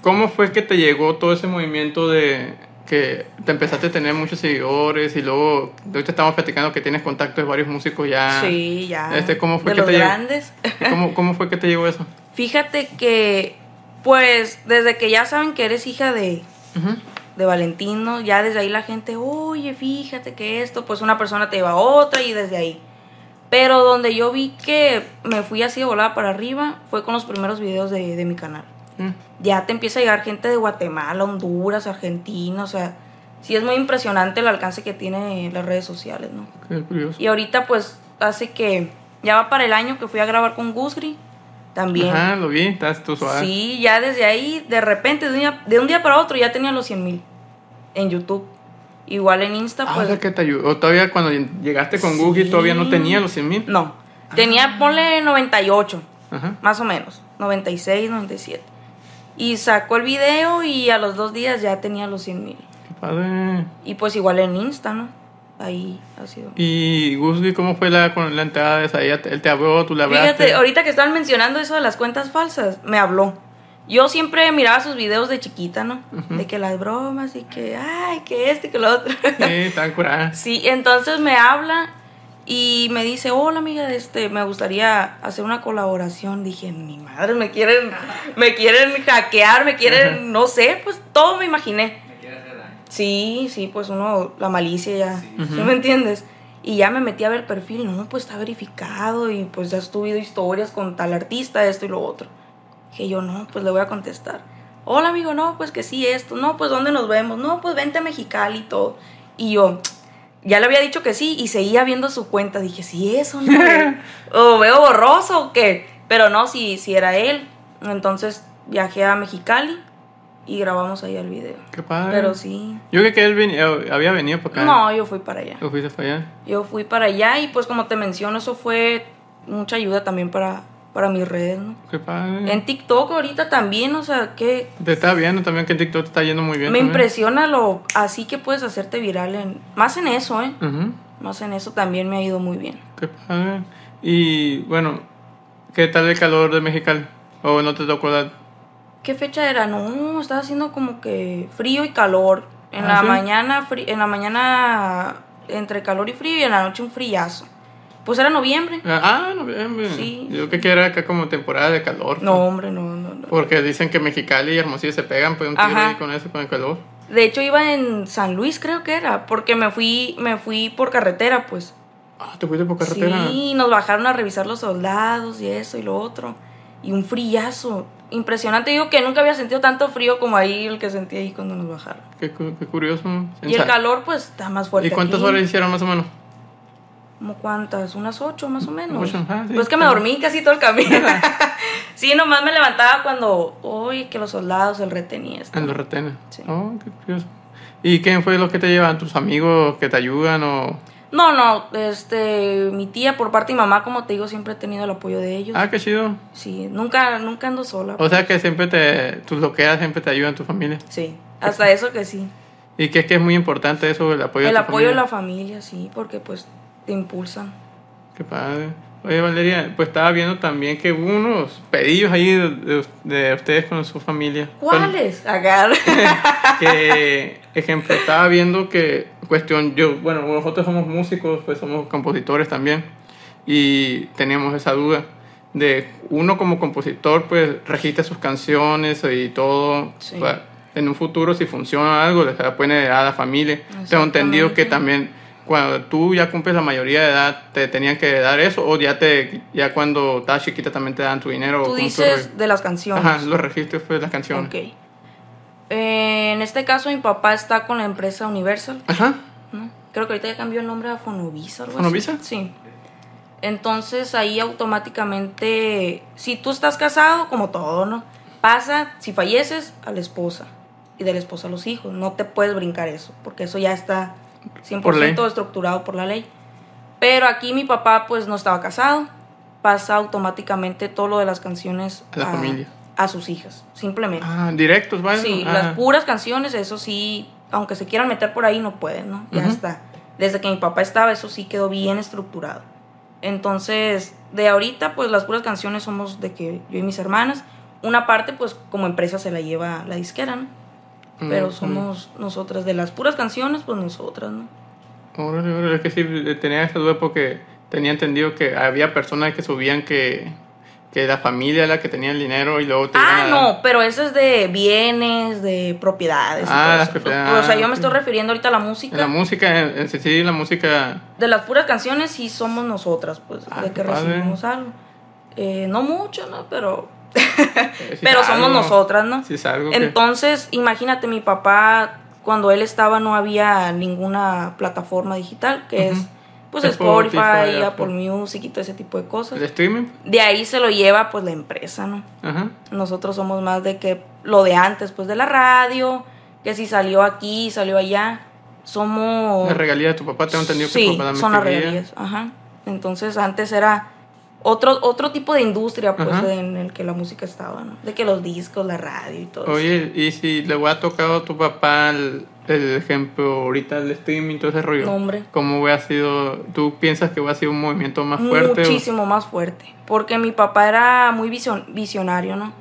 ¿Cómo fue que te llegó todo ese movimiento de que te empezaste a tener muchos seguidores y luego ahorita estamos platicando que tienes contacto de varios músicos ya? sí, ya. Este, ¿cómo fue de que los te grandes. *laughs* ¿Cómo, ¿Cómo fue que te llegó eso? Fíjate que, pues, desde que ya saben que eres hija de, de Valentino, ya desde ahí la gente, oye, fíjate que esto, pues una persona te lleva a otra y desde ahí. Pero donde yo vi que me fui así de volada para arriba fue con los primeros videos de, de mi canal. Mm. Ya te empieza a llegar gente de Guatemala, Honduras, Argentina, o sea, sí es muy impresionante el alcance que tiene las redes sociales, ¿no? Qué curioso. Y ahorita pues hace que ya va para el año que fui a grabar con Gusgri, también. Ajá, lo vi, estás tú suave. Sí, ya desde ahí, de repente, de un día, de un día para otro, ya tenía los 100 mil en YouTube. Igual en Insta, Ah, pues. o sea que te ayudó. Todavía cuando llegaste con Google Sí. todavía no tenía los 100 mil. No. Tenía, ponle 98, Ajá. más o menos. 96, 97. Y sacó el video y a los dos días ya tenía los 100 mil. Qué padre. Y pues igual en Insta, ¿no? Ahí ha sido. Y Gusby, ¿cómo fue la, con la entrada de esa? Él te habló, tú le hablaste. Fíjate, ahorita que estaban mencionando eso de las cuentas falsas, me habló. Yo siempre miraba sus videos de chiquita, ¿no? De que las bromas y que, ay, que este y que lo otro. Sí, tan curada. *laughs* Sí, entonces me habla y me dice, hola amiga, este, me gustaría hacer una colaboración. Dije, mi madre, me quieren, me quieren hackear, me quieren, no sé, pues todo me imaginé. Me quiere hacer daño. Sí, sí, pues uno, la malicia ya, Sí. ¿sí me entiendes? Y ya me metí a ver el perfil, no, pues está verificado y pues ya has subido historias con tal artista, esto y lo otro. Dije yo, no, pues le voy a contestar. Hola amigo, no, pues que sí, esto, no, pues ¿dónde nos vemos? No, pues vente a Mexicali y todo. Y yo, ya le había dicho que sí y seguía viendo su cuenta. Dije, sí, eso, ¿no? *laughs* o veo borroso o qué. Pero no, si, si era él. Entonces viajé a Mexicali y grabamos ahí el video. Qué padre. Pero sí. Yo creo que él eh, había venido para acá. No, yo fui para allá. ¿Lo fuiste para allá? Yo fui para allá y pues como te menciono, eso fue mucha ayuda también para, para mis redes, ¿no? Qué padre. En TikTok ahorita también, o sea, que Te estaba viendo también que en TikTok te está yendo muy bien. me también. impresiona lo así que puedes hacerte viral en más en eso, ¿eh? Más en eso también me ha ido muy bien. Qué padre. Y bueno, ¿qué tal el calor de Mexicali? ¿O no te tocó dar? ¿Qué fecha era? No, estaba haciendo como que frío y calor. En ¿Ah, la sí? mañana, en la mañana entre calor y frío y en la noche un frillazo. Pues era noviembre. Ah, noviembre. Sí. Yo que era acá como temporada de calor. No, hombre, no, no, no. Porque dicen que Mexicali y Hermosillo se pegan, pues un tiro Ajá. ahí con eso, con el calor. De hecho iba en San Luis, creo que era, porque me fui, me fui por carretera, pues. Ah, te fuiste por carretera. Sí, nos bajaron a revisar los soldados y eso y lo otro. Y un frillazo. Impresionante. Digo que nunca había sentido tanto frío como ahí el que sentí ahí cuando nos bajaron. Qué, cu- qué curioso. Y el calor, pues, está más fuerte. ¿Y cuántas aquí. horas hicieron más o menos? ¿Cómo cuántas? ¿Unas ocho más o menos? Ocho, ah, sí, pues que me dormí casi todo el camino. *laughs* sí, nomás me levantaba cuando, oye, que los soldados, el retenía. esto. En los retenes. Sí. Oh, qué curioso. ¿Y quién fue los que te llevan? ¿Tus amigos que te ayudan o...? No, no, este, mi tía por parte de mi mamá, como te digo, siempre he tenido el apoyo de ellos. Ah, qué chido. Sí, nunca, nunca ando sola. O sea que siempre te... Tus bloqueas siempre te ayudan tu familia. Sí, hasta eso que sí. Y que es que es muy importante eso, el apoyo el de tu apoyo de familia. la familia, sí, porque pues te impulsan. Qué padre. Oye, Valeria, pues estaba viendo también que hubo unos pedidos ahí de, de- de ustedes con su familia. ¿Cuáles? Acá. *laughs* que, ejemplo, estaba viendo que, cuestión, yo, bueno, nosotros somos músicos, pues somos compositores también, y teníamos esa duda de uno como compositor, pues registra sus canciones y todo, Sí. pa- en un futuro si funciona algo, les la dar a la familia. Tengo entendido que también cuando tú ya cumples la mayoría de edad, te tenían que dar eso, o ya te ya cuando estabas chiquita también te dan tu dinero. Tú dices de las canciones. Ajá, los registros pues las canciones. Ok. Eh, en este caso, mi papá está con la empresa Universal. Ajá. ¿no? Creo que ahorita ya cambió el nombre a Fonovisa. algo así. ¿Fonovisa? Sí. Entonces ahí automáticamente, si tú estás casado, como todo, ¿no? Pasa, si falleces, a la esposa. Y de la esposa a los hijos. No te puedes brincar eso, porque eso ya está 100% Por ley. estructurado por la ley. Pero aquí mi papá pues no estaba casado. Pasa automáticamente todo lo de las canciones A la familia. a sus hijas, simplemente. Ah, directos, ¿vale? Sí, Ah. las puras canciones, eso sí, aunque se quieran meter por ahí, no pueden, ¿no? Ya está. Desde que mi papá estaba, eso sí quedó bien estructurado. Entonces, de ahorita, pues las puras canciones somos de que yo y mis hermanas. Una parte, pues como empresa se la lleva la disquera, ¿no? Pero somos nosotras, de las puras canciones, pues nosotras, ¿no? Órale, órale, es que sí, eh, tenía esa duda porque tenía entendido que había personas que subían que, que la familia era la que tenía el dinero y luego te Ah, no, pero eso es de bienes, de propiedades. y Ah, todo las propiedades, O sea, yo me estoy refiriendo ahorita a la música. La música, en, en sí, la música... De las puras canciones sí somos nosotras, pues, Ah, de que padre. recibimos algo. Eh, no mucho, ¿no? Pero, *laughs* pero somos algo, nosotras, ¿no? Sí es algo que- Entonces, imagínate, mi papá, cuando él estaba no había ninguna plataforma digital, que es pues Spotify, Spotify, Apple. Music y todo ese tipo de cosas. ¿El streaming? De ahí se lo lleva pues la empresa, ¿no? Ajá. Nosotros somos más de que lo de antes, pues de la radio, que si salió aquí, salió allá. Somos... La regalía de tu papá, tengo entendido que sí, tu papá también son las regalías, ajá. Entonces antes era otro otro tipo de industria, pues, Ajá. en el que la música estaba, ¿no? De que los discos, la radio y todo eso. Oye, y si le hubiera tocado a tu papá el, el ejemplo ahorita el streaming, todo ese rollo, No, hombre. ¿cómo hubiera sido? ¿Tú piensas que hubiera sido un movimiento más fuerte? o- Muchísimo más fuerte. Porque mi papá era muy vision- visionario, ¿no?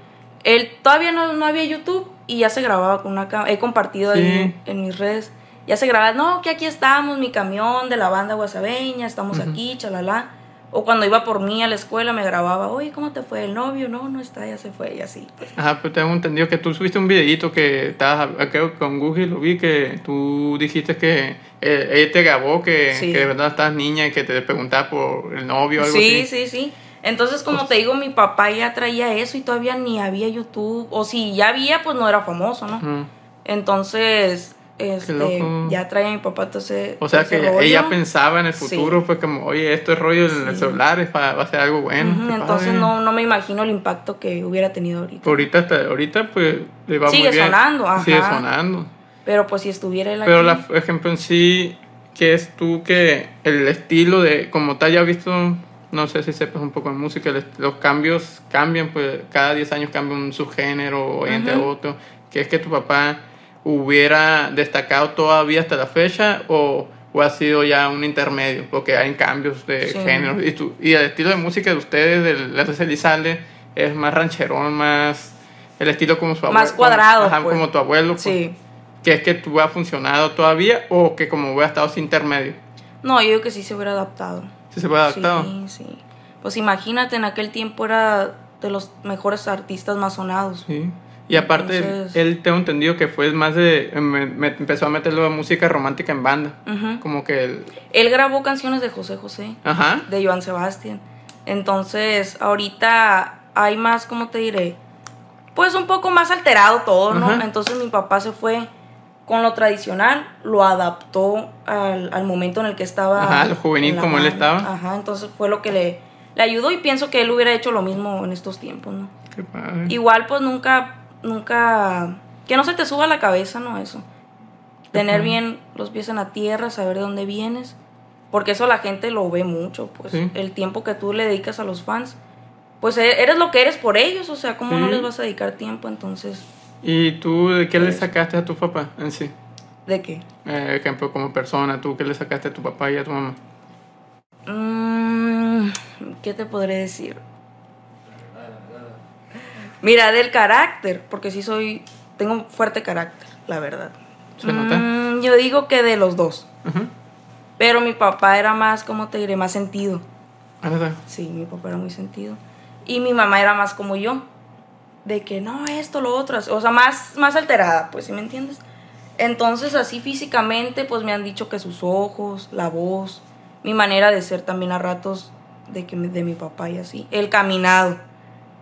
Él todavía no, no había YouTube y ya se grababa con una cámara. He compartido Sí. ahí en mis redes. Ya se grababa, no, que aquí estamos, mi camión de la banda guasabeña, estamos aquí, chalala. O cuando iba por mí a la escuela me grababa, oye, ¿cómo te fue el novio? No, no está, ya se fue y así. pues. Ajá, pero tengo entendido que tú subiste un videito que estabas, creo con Google lo vi, que tú dijiste que eh, él te grabó, que, Sí. que de verdad estabas niña y que te preguntaba por el novio o algo Sí, así. sí, sí. Entonces, como te digo, mi papá ya traía eso y todavía ni había YouTube. O si ya había, pues no era famoso, ¿no? Entonces, este, ya traía mi papá entonces. O sea que rollo. ella pensaba en el Sí. futuro, pues como, oye, esto es rollo en el Sí. celular, es va a ser algo bueno. Ujú, qué entonces padre. no, no me imagino el impacto que hubiera tenido ahorita. Ahorita, hasta- ahorita pues le va Sigue muy bien. sonando, ajá. Sigue sonando. Pero pues si estuviera él Pero, aquí, la, ejemplo, en sí, que es tú que el estilo de, como tal, ya has visto, no sé si sepas un poco de música, el los cambios cambian, pues cada 10 años cambia un subgénero o entre Ujú. otro. que es que tu papá hubiera destacado todavía hasta la fecha o, o ha sido ya un intermedio? Porque hay cambios de Sí. género. Y, tu- y el estilo de música de ustedes, de la RC Elizalde, es más rancherón, más el estilo como su abuelo. Más cuadrado, Ajá, pues. como tu abuelo. pues sí. que es que tú has funcionado todavía o que como hubiera estado sin intermedio. No, yo digo que sí se hubiera adaptado. Si se puede adaptar. Sí, sí. Pues imagínate, en aquel tiempo era de los mejores artistas más sonados. Sí. Y aparte, Entonces- él tengo entendido que fue más de. me- me- empezó a meterlo a música romántica en banda. Como que. El, Él grabó canciones de José José, ajá. de Joan Sebastián. Entonces, ahorita hay más, ¿cómo te diré? Pues un poco más alterado todo, ¿no? Entonces mi papá se fue con lo tradicional, lo adaptó al, al momento en el que estaba. Ajá, lo juvenil en la como él estaba. Ajá, entonces fue lo que le, le ayudó y pienso que él hubiera hecho lo mismo en estos tiempos, ¿no? Qué padre. Igual pues nunca, nunca, que no se te suba la cabeza, ¿no? Eso. Tener bien los pies en la tierra, saber de dónde vienes, porque eso la gente lo ve mucho, pues Sí. el tiempo que tú le dedicas a los fans, pues e- eres lo que eres por ellos, o sea, ¿cómo no les vas a dedicar tiempo entonces? ¿Y tú de qué le Pues- sacaste a tu papá en sí? ¿De qué? Eh, ejemplo, como persona, ¿tú qué le sacaste a tu papá y a tu mamá? Mm, ¿Qué te podré decir? Mira, del carácter, porque sí soy, tengo un fuerte carácter, la verdad. ¿Se nota? Mm, yo digo que de los dos. Pero mi papá era más, ¿cómo te diré? Más sentido. Ah, ¿verdad? Sí, mi papá era muy sentido. Y mi mamá era más como yo. De que no, esto, lo otro. O sea, más, más alterada, pues, ¿sí me entiendes? Entonces, así físicamente, pues me han dicho que sus ojos, la voz, mi manera de ser también a ratos de, que, de mi papá y así. El caminado.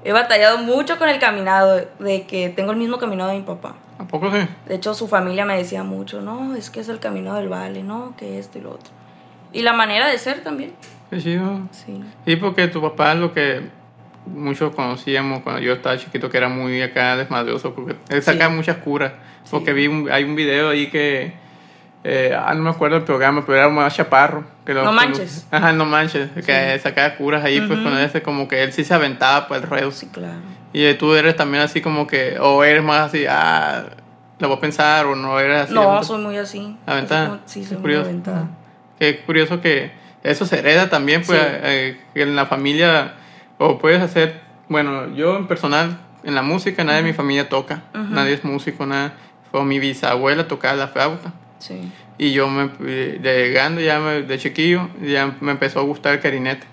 He batallado mucho con el caminado, de que tengo el mismo caminado de mi papá. ¿A poco sí? De hecho, su familia me decía mucho, no, es que es el camino del vale, no, que esto y lo otro. Y la manera de ser también. Qué chido. Sí. Sí, porque tu papá lo que muchos conocíamos cuando yo estaba chiquito, que era muy acá desmadroso, porque él sacaba Sí. muchas curas. Porque vi un- hay un video ahí que, eh, ah, no me acuerdo el programa, pero era más chaparro. Que lo- No manches. ajá, no manches, que sacaba curas ahí, pues Ujú. con ese como que él sí se aventaba pues el ruedo. Sí, claro. Y eh, tú eres también así como que, o eres más así, ah, lo voy a pensar, o no eres así. No, aventada. soy muy así. Aventada. Como- Sí, soy muy curioso. aventada. Ajá. Qué curioso que eso se hereda también, pues, Sí. eh, que en la familia, o puedes hacer, bueno, yo en personal, en la música, nadie de mi familia toca, Ujú. nadie es músico, nada. Fue mi bisabuela tocaba la flauta. Sí. Y yo, me, de grande, ya me- de chiquillo, ya me empezó a gustar el clarinete.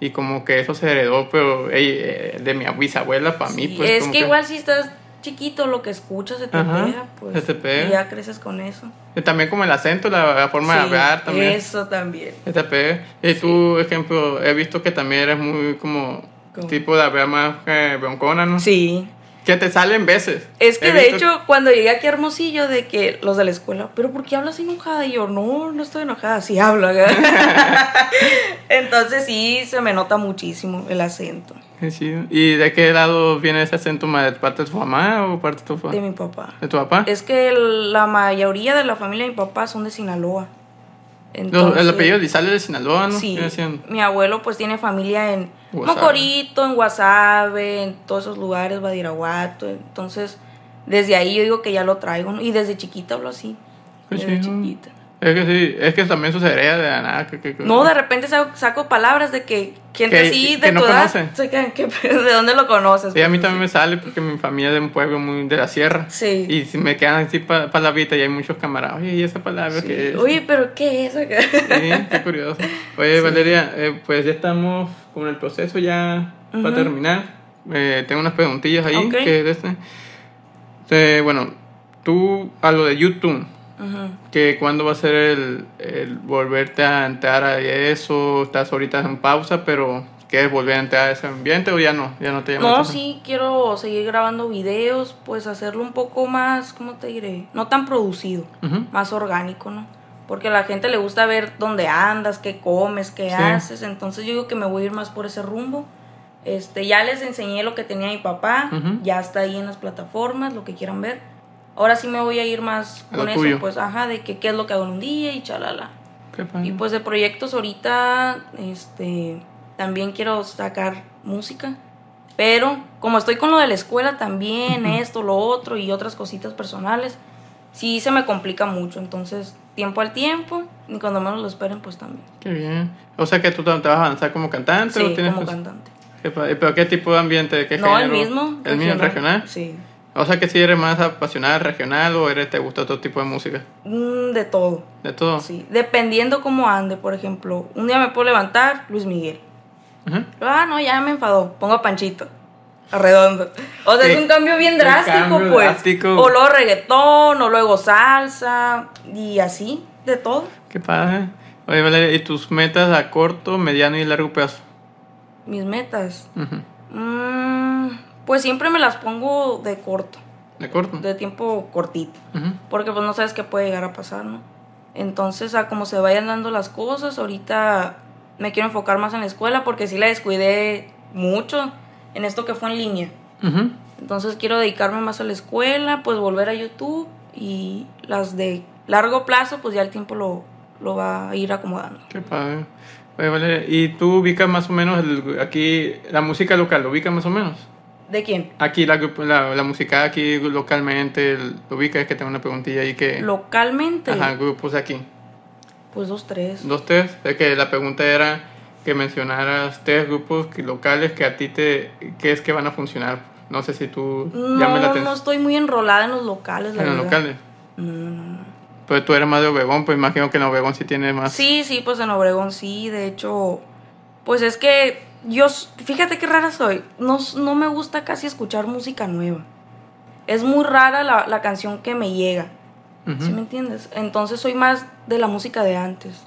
Y como que eso se heredó, pero eh, de mi bisabuela para mí, Sí, pues. es como que, igual si estás chiquito, lo que escuchas se te Ajá, pega, pues. se te pega. Y ya creces con eso. Y también como el acento, la, la forma de Sí, hablar también. Eso también. Se te pega. Y tú, ejemplo, he visto que también eres muy como ¿Cómo? tipo de hablar más eh, broncona, ¿no? Sí. Que te salen veces. Es que He de visto- hecho, cuando llegué aquí a Hermosillo, de que los de la escuela, ¿pero por qué hablas enojada? Y yo, no, no estoy enojada, sí hablo. acá". *laughs* *laughs* Entonces sí, se me nota muchísimo el acento chido. ¿Y de qué lado viene ese acento más? ¿De parte de tu mamá o parte de tu, fa- de mi papá. de tu papá? Es que la mayoría de la familia de mi papá son de Sinaloa. Los- el Entonces, apellido Lizalde de Sinaloa, ¿no? Sí, mi abuelo pues tiene familia en Guasave. Mocorito, en Guasave, en todos esos lugares, Badiraguato. Entonces, desde ahí yo digo que ya lo traigo. ¿no? Y desde chiquita hablo así. Qué Desde chido. chiquita. Es que sí, es que también sucedería de la nada. Que, que- que- No, de repente saco, saco palabras de que gente así de no tu. ¿de dónde lo conoces? Sí, a mí Pues, también me sale porque mi familia es de un pueblo muy de la sierra. Sí. Y si me quedan así pa- palabritas y hay muchos camaradas. Oye, ¿y esa palabra Sí. qué es? Oye, pero ¿qué es acá? Sí, *laughs* qué curioso. Oye, Valeria, eh, pues ya estamos con el proceso ya para terminar. Eh, tengo unas preguntillas ahí. Ok. Que este. Eh, bueno, tú a lo de YouTube, Que cuándo va a ser el, el volverte a entrar a eso, estás ahorita en pausa, pero ¿quieres volver a entrar a ese ambiente o ya no? Ya no te llama la No, sí, quiero seguir grabando videos, pues hacerlo un poco más, ¿cómo te diré? No tan producido, Ujú. más orgánico, ¿no? Porque a la gente le gusta ver dónde andas, qué comes, qué Sí. haces. Entonces yo digo que me voy a ir más por ese rumbo. Este, ya les enseñé lo que tenía mi papá, Ujú. ya está ahí en las plataformas, lo que quieran ver. Ahora sí me voy a ir más con eso, tuyo. pues, ajá, de que qué es lo que hago en un día y chalala. Qué. Y pues de proyectos ahorita, este, también quiero sacar música. Pero como estoy con lo de la escuela también, esto, lo otro y otras cositas personales, sí se me complica mucho. Entonces, tiempo al tiempo y cuando menos lo esperen, pues también. Qué bien. O sea que tú te te vas a avanzar como cantante o Sí, tienes como pues- cantante. ¿Pero qué tipo de ambiente? ¿Qué No, el género? mismo. ¿El mismo regional? Sí. O sea que si eres más apasionada regional o eres te gusta otro tipo de música. Mm, de todo. De todo. Sí. Dependiendo cómo ande, por ejemplo. Un día me puedo levantar, Luis Miguel. Ah, no, ya me enfadó. Pongo a Panchito. Arredondo. O sea, Sí. es un cambio bien drástico, cambio pues. drástico. O luego reggaetón, o luego salsa, y así, de todo. Qué padre. Oye, Valeria, ¿y tus metas a corto, mediano y largo plazo? Mis metas. Mm, pues siempre me las pongo de corto, ¿De corto? de tiempo cortito. Porque pues no sabes qué puede llegar a pasar, ¿no? Entonces, a como se vayan dando las cosas, ahorita me quiero enfocar más en la escuela porque sí la descuidé mucho en esto que fue en línea. Entonces quiero dedicarme más a la escuela, pues volver a YouTube y las de largo plazo, pues ya el tiempo lo, lo va a ir acomodando. Qué padre. Oye, Valeria, ¿y tú ubicas más o menos el- aquí la música local? ¿Lo ubicas más o menos? ¿De quién? Aquí la, la, la música aquí localmente, ¿lo ubicas? Es que tengo una preguntilla ahí que... Localmente, Ajá, grupos aquí. pues dos, tres. Dos, tres. Es que la pregunta era que mencionaras tres grupos que- locales que a ti te... que es que van a funcionar. No sé si tú la No, atención. no estoy muy enrolada en los locales, la en los locales. No, no, no. Pues tú eres más de Obregón, pues imagino que en Obregón sí tiene más... Sí, sí, pues en Obregón sí, de hecho, pues es que yo, fíjate qué rara soy, no, no me gusta casi escuchar música nueva. Es muy rara la, la canción que me llega. ¿sí me entiendes? Entonces soy más de la música de antes.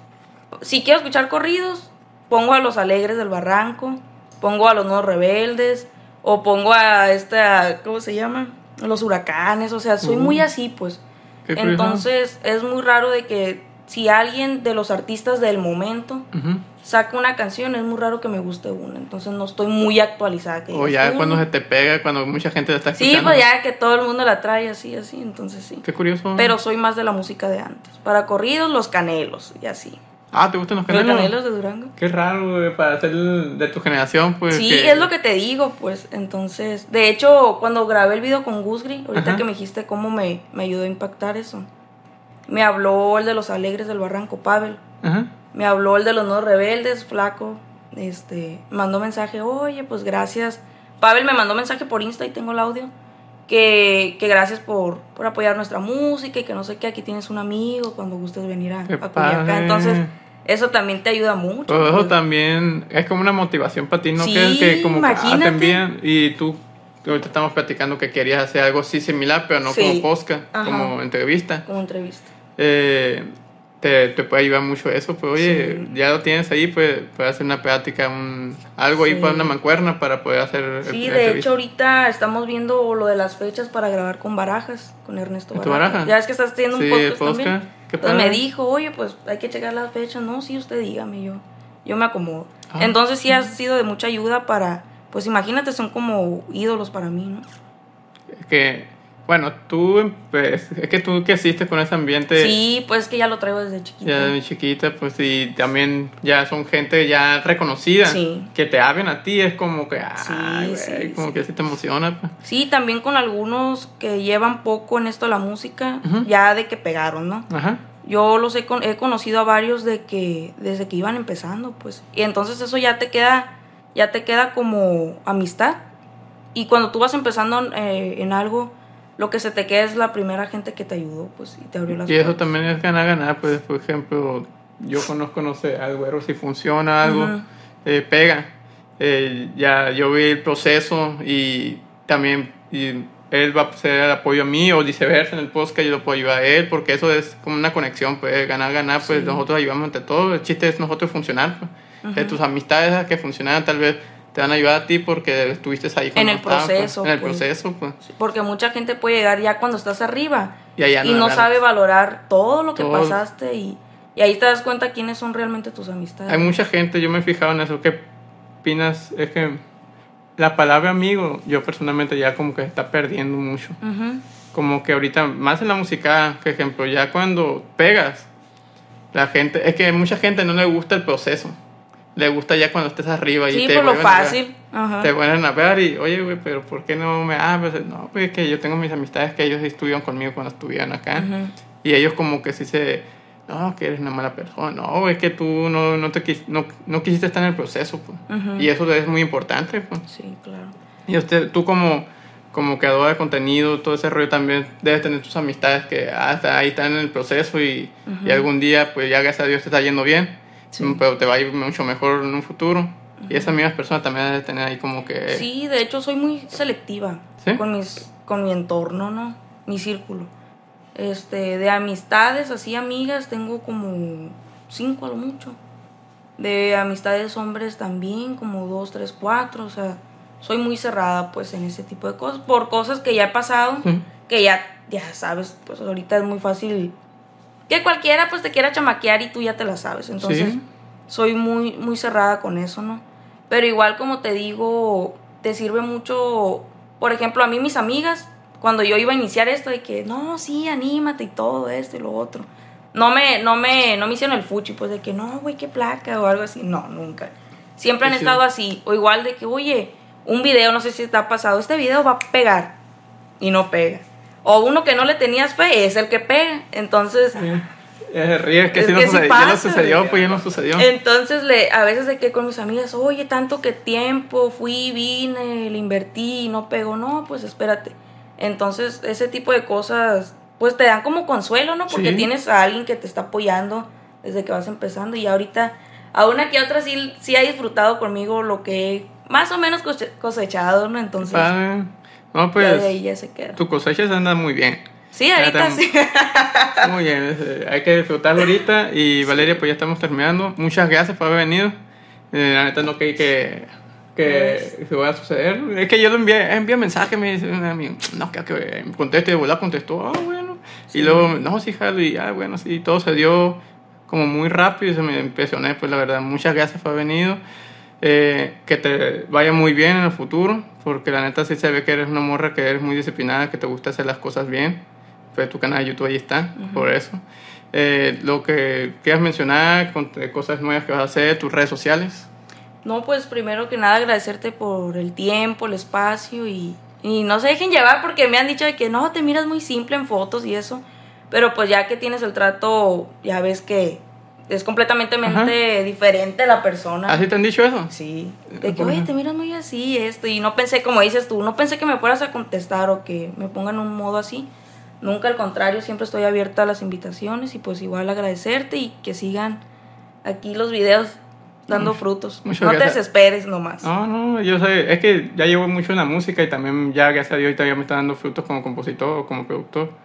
Si quiero escuchar corridos, pongo a los alegres del barranco, pongo a los nuevos rebeldes, o pongo a esta, ¿cómo se llama? Los huracanes, o sea, soy Uh. muy así, pues. Entonces es muy raro de que si alguien de los artistas del momento. Saca una canción, es muy raro que me guste una. Entonces no estoy muy actualizada. Que O ya cuando se te pega, cuando mucha gente la está escuchando. Sí, pues ya que todo el mundo la trae así, así, entonces sí. Qué curioso. Pero soy más de la música de antes. Para corridos, los canelos y así. Ah, ¿te gustan los Los canelos? canelos de Durango. Qué raro, güey, para ser de tu generación, pues. Sí, que- es lo que te digo, pues. Entonces, de hecho, cuando grabé el video con Gusgri, ahorita Ajá. que me dijiste cómo me, me ayudó a impactar eso, me habló el de los alegres del barranco, Pavel. Ajá. Me habló el de los nuevos rebeldes, flaco. Este, mandó mensaje, oye, pues gracias. Pavel me mandó mensaje por Insta y tengo el audio. Que, que gracias por, por apoyar nuestra música y que no sé qué, aquí tienes un amigo cuando gustes venir a, a Culiacán. Entonces, eso también te ayuda mucho. Todo eso pues. también es como una motivación para ti, ¿no? Sí, que, que como que, ah, te imagínate. envían y tú, ahorita estamos platicando que querías hacer algo así similar, pero no Sí. como podcast, como entrevista. Como entrevista. Eh, te, te puede ayudar mucho eso. Pues oye, ya lo tienes ahí, pues puedes hacer una plática, un, algo ahí para una mancuerna para poder hacer. Sí, de hecho ahorita estamos viendo lo de las fechas para grabar con Barajas, con Ernesto ¿Con tu Barajas. Baraja? Ya es que estás teniendo Sí, un podcast, podcast. también. Qué Entonces me dijo, oye, pues hay que checar las fechas. No, sí, usted dígame, yo, yo me acomodo. Ah. Entonces sí ha sido de mucha ayuda para, pues imagínate, son como ídolos para mí, ¿no? Que, bueno, tú, es que tú que hiciste con ese ambiente. Sí, pues que ya lo traigo desde chiquita. Ya de muy chiquita, pues y también ya son gente ya reconocida. Sí. Que te hablen a ti es como que, ay, Sí, sí, como que sí te emociona. pues. Sí, también con algunos que llevan poco en esto la música, Ujú. ya de que pegaron, ¿no? Ajá. Yo los he, con- he conocido a varios de que desde que iban empezando, pues. Y entonces eso ya te queda, ya te queda como amistad. Y cuando tú vas empezando eh, en algo, lo que se te queda es la primera gente que te ayudó, pues, y te abrió las Y eso puertas. también es ganar, ganar. Pues, por ejemplo, yo conozco, no sé, al güero, si funciona algo, Ujú. eh, pega. Eh, ya yo vi el proceso y también y él va a ser el apoyo a mí o viceversa en el podcast yo lo puedo ayudar a él porque eso es como una conexión, pues ganar, ganar, pues Sí. nosotros ayudamos entre todos. El chiste es nosotros funcionar. Pues. Eh, tus amistades que funcionan tal vez te van a ayudar a ti porque estuviste ahí cuando el estabas, pues. proceso, en el pues. proceso, pues. Porque mucha gente puede llegar ya cuando estás arriba Y allá y no sabe valorar todo lo que Todo. pasaste y, y ahí te das cuenta quiénes son realmente tus amistades. Hay mucha gente, yo me he fijado en eso, ¿qué opinas? Es que la palabra amigo, yo personalmente ya como que se está perdiendo mucho. Como que ahorita, más en la música, por ejemplo, ya cuando pegas, la gente, es que mucha gente no le gusta el proceso. Le gusta ya cuando estés arriba y te por lo fácil. Ajá. Te vuelven a ver y, oye, güey, pero ¿por qué no me hablas? No, pues es que yo tengo mis amistades que ellos estuvieron conmigo cuando estuvieron acá. Y ellos como que sí se... No, que eres una mala persona. No, es que tú no, no, te quis- no, no quisiste estar en el proceso. Pues. Y eso es muy importante. Pues. Sí, claro. Y usted, tú como, como creador de contenido, todo ese rollo también debes tener tus amistades que hasta ahí están en el proceso y, y algún día, pues ya gracias a Dios te está yendo bien. Sí. Pero te va a ir mucho mejor en un futuro. Y esas mismas personas también deben tener ahí como que... Sí, de hecho soy muy selectiva ¿Sí? con mis con mi entorno, ¿no? Mi círculo. Este, de amistades, así amigas, tengo como cinco a lo mucho. De amistades hombres también, como dos, tres, cuatro. O sea, soy muy cerrada pues en ese tipo de cosas. Por cosas que ya he pasado, Sí. que ya, ya sabes, pues ahorita es muy fácil que cualquiera pues te quiera chamaquear y tú ya te la sabes. Entonces, Sí. soy muy, muy cerrada con eso, ¿no? Pero igual como te digo, te sirve mucho, por ejemplo, a mí mis amigas, cuando yo iba a iniciar esto de que, no, sí, anímate y todo esto y lo otro. No me, no me, no me hicieron el fuchi, pues de que, no, güey, qué placa o algo así. No, nunca. Siempre han Sí, estado así. O igual de que, oye, un video, no sé si te ha pasado, este video va a pegar y no pega. O uno que no le tenías fe es el que pega. Entonces, Es ríe, que Es no sí ya no sucedió, pues ya no sucedió. Entonces, le, a veces de que con mis amigas, oye, tanto que tiempo, fui, vine, le invertí y no pegó, no, pues espérate. Entonces, ese tipo de cosas, pues te dan como consuelo, ¿no? Porque Sí. tienes a alguien que te está apoyando desde que vas empezando y ahorita, a una que a otra sí, sí ha disfrutado conmigo lo que más o menos cose- cosechado, ¿no? Entonces. No, ya pues de ahí ya se queda. tu cosecha se anda muy bien. Sí, Ya ahorita sí. *laughs* Muy bien, eh, hay que disfrutarlo ahorita. Y Valeria, pues ya estamos terminando. Muchas gracias por haber venido. Eh, la neta no creí que, que se vaya a suceder. Es que yo le envié, envié mensaje, me dice un amigo, no, que, que me conteste, de volar contestó, ah, bueno. Y luego, no, sí, jalo, y ah, bueno, sí, todo se dio como muy rápido y se me impresioné, pues la verdad, muchas gracias por haber venido. Eh, que te vaya muy bien en el futuro, porque la neta sí se ve que eres una morra que eres muy disciplinada, que te gusta hacer las cosas bien. Pues tu canal de YouTube ahí está, por eso. Eh, lo que quieras mencionar, con- eh, cosas nuevas que vas a hacer, tus redes sociales. No, pues primero que nada agradecerte por el tiempo, el espacio y, y no se dejen llevar porque me han dicho de que no, te miras muy simple en fotos y eso. Pero pues ya que tienes el trato, ya ves que es completamente diferente la persona. ¿Así te han dicho eso? Sí. De que, ¿Por oye, te miras muy así, esto. Y no pensé, como dices tú, no pensé que me fueras a contestar o que me pongan un modo así. Nunca, al contrario, siempre estoy abierta a las invitaciones y pues igual agradecerte y que sigan aquí los videos dando frutos. no te gracias. desesperes nomás. No, no, yo sé, es que ya llevo mucho en la música y también ya, gracias a Dios, ya me está dando frutos como compositor o como productor.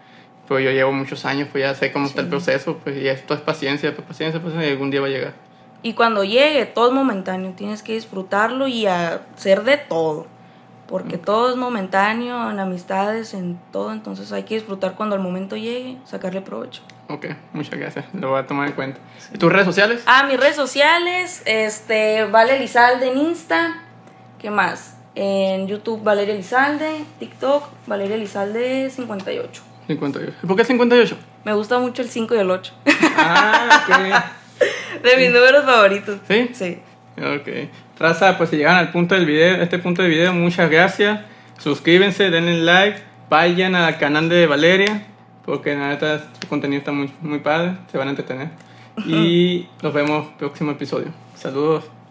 Pero yo llevo muchos años, pues ya sé cómo está el Sí. proceso, pues y esto es paciencia, pues paciencia, pues y algún día va a llegar. Y cuando llegue, todo es momentáneo, tienes que disfrutarlo y hacer de todo. Porque todo es momentáneo, en amistades, en todo, entonces hay que disfrutar cuando el momento llegue, sacarle provecho. Ok, muchas gracias, lo voy a tomar en cuenta. ¿Y tus redes sociales? Ah, mis redes sociales, este, Vale Elizalde en Insta, ¿qué más? En YouTube Valeria Elizalde, TikTok Valeria Elizalde 58. 58. ¿Por qué 58? Me gusta mucho el 5 y el 8. Ah, ok. *laughs* De mis números favoritos. ¿Sí? Sí. Ok. Raza, pues si llegan al punto del video, este punto del video, muchas gracias. Suscríbanse, denle like, vayan al canal de Valeria, porque la neta su contenido está muy, muy padre, se van a entretener. Y *laughs* nos vemos próximo episodio. Saludos.